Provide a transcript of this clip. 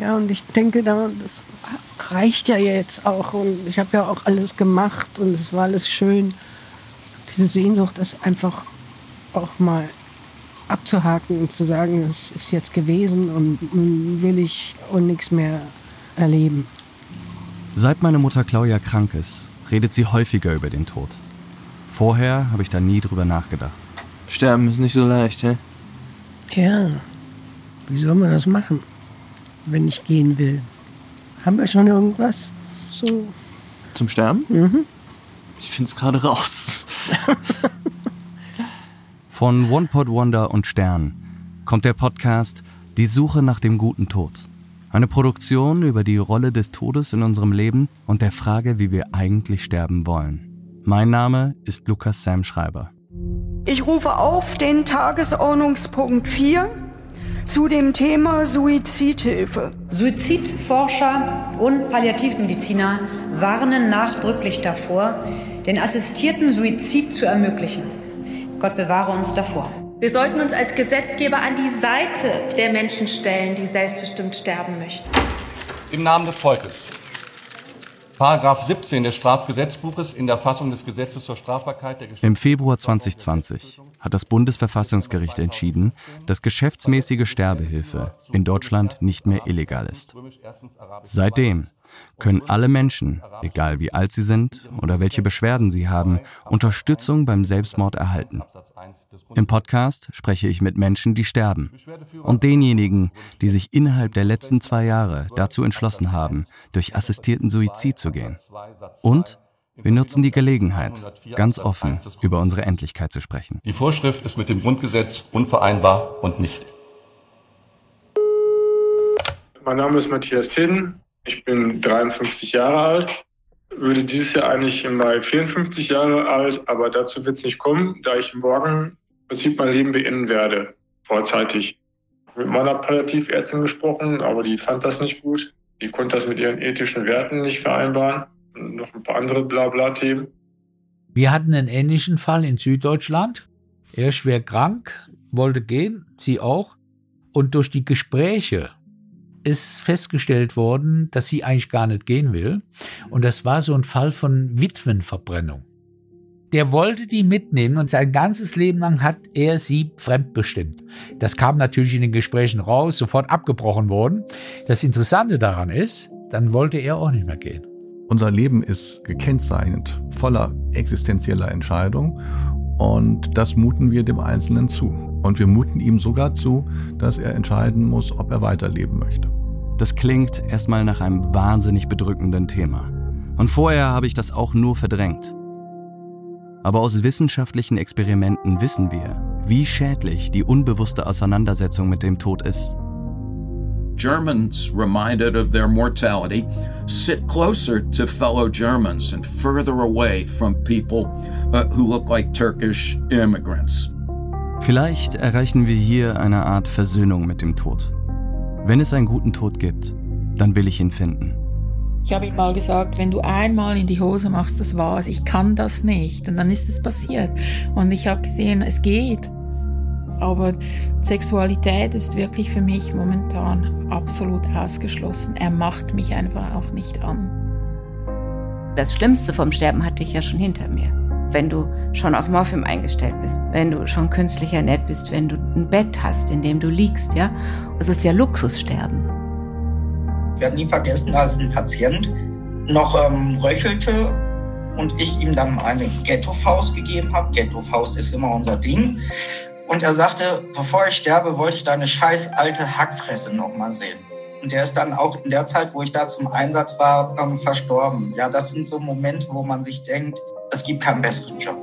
Ja, und ich denke, das reicht ja jetzt auch. Und ich habe ja auch alles gemacht und es war alles schön. Diese Sehnsucht ist einfach auch mal abzuhaken und zu sagen, es ist jetzt gewesen und will ich auch nichts mehr erleben. Seit meine Mutter Claudia krank ist, redet sie häufiger über den Tod. Vorher habe ich da nie drüber nachgedacht. Sterben ist nicht so leicht, hä? Ja. Wie soll man das machen, wenn ich gehen will? Haben wir schon irgendwas? So. Zum Sterben? Mhm. Ich find's gerade raus. Von One Pot Wonder und Stern kommt der Podcast Die Suche nach dem guten Tod. Eine Produktion über die Rolle des Todes in unserem Leben und der Frage, wie wir eigentlich sterben wollen. Mein Name ist Lukas Sam Schreiber. Ich rufe auf den Tagesordnungspunkt 4 zu dem Thema Suizidhilfe. Suizidforscher und Palliativmediziner warnen nachdrücklich davor, den assistierten Suizid zu ermöglichen. Gott bewahre uns davor. Wir sollten uns als Gesetzgeber an die Seite der Menschen stellen, die selbstbestimmt sterben möchten. Im Namen des Volkes. Paragraph 17 des Strafgesetzbuches in der Fassung des Gesetzes zur Strafbarkeit der Im Februar 2020 hat das Bundesverfassungsgericht entschieden, dass geschäftsmäßige Sterbehilfe in Deutschland nicht mehr illegal ist. Seitdem können alle Menschen, egal wie alt sie sind oder welche Beschwerden sie haben, Unterstützung beim Selbstmord erhalten. Im Podcast spreche ich mit Menschen, die sterben und denjenigen, die sich innerhalb der letzten zwei Jahre dazu entschlossen haben, durch assistierten Suizid zu gehen. Und wir nutzen die Gelegenheit, ganz offen über unsere Endlichkeit zu sprechen. Die Vorschrift ist mit dem Grundgesetz unvereinbar und nicht. Mein Name ist Matthias Teden. Ich bin 53 Jahre alt, würde dieses Jahr eigentlich im Mai 54 Jahre alt, aber dazu wird es nicht kommen, da ich morgen im Prinzip mein Leben beenden werde, vorzeitig. Mit meiner Palliativärztin gesprochen, aber die fand das nicht gut. Die konnte das mit ihren ethischen Werten nicht vereinbaren. Noch ein paar andere Blabla-Themen. Wir hatten einen ähnlichen Fall in Süddeutschland. Er schwer krank, wollte gehen, sie auch. Und durch die Gespräche ist festgestellt worden, dass sie eigentlich gar nicht gehen will. Und das war so ein Fall von Witwenverbrennung. Der wollte die mitnehmen und sein ganzes Leben lang hat er sie fremdbestimmt. Das kam natürlich in den Gesprächen raus, sofort abgebrochen worden. Das Interessante daran ist, dann wollte er auch nicht mehr gehen. Unser Leben ist gekennzeichnet, voller existenzieller Entscheidungen und das muten wir dem Einzelnen zu. Und wir muten ihm sogar zu, dass er entscheiden muss, ob er weiterleben möchte. Das klingt erstmal nach einem wahnsinnig bedrückenden Thema. Und vorher habe ich das auch nur verdrängt. Aber aus wissenschaftlichen Experimenten wissen wir, wie schädlich die unbewusste Auseinandersetzung mit dem Tod ist. Germans, reminded of their mortality, sit closer to fellow Germans and further away from people uh, who look like Turkish immigrants. Vielleicht erreichen wir hier eine Art Versöhnung mit dem Tod. Wenn es einen guten Tod gibt, dann will ich ihn finden. Ich habe ihm mal gesagt, wenn du einmal in die Hose machst, das war's. Ich kann das nicht. Und dann ist es passiert. Und ich habe gesehen, es geht. Aber Sexualität ist wirklich für mich momentan absolut ausgeschlossen. Er macht mich einfach auch nicht an. Das Schlimmste vom Sterben hatte ich ja schon hinter mir. Wenn du schon auf Morphium eingestellt bist, wenn du schon künstlich ernährt bist, wenn du ein Bett hast, in dem du liegst, ja. Es ist ja Luxussterben. Ich werde nie vergessen, als ein Patient noch ähm, röchelte und ich ihm dann eine Ghetto-Faust gegeben habe. Ghetto-Faust ist immer unser Ding. Und er sagte, bevor ich sterbe, wollte ich deine scheiß alte Hackfresse nochmal sehen. Und der ist dann auch in der Zeit, wo ich da zum Einsatz war, ähm, verstorben. Ja, das sind so Momente, wo man sich denkt, es gibt keinen besseren Job.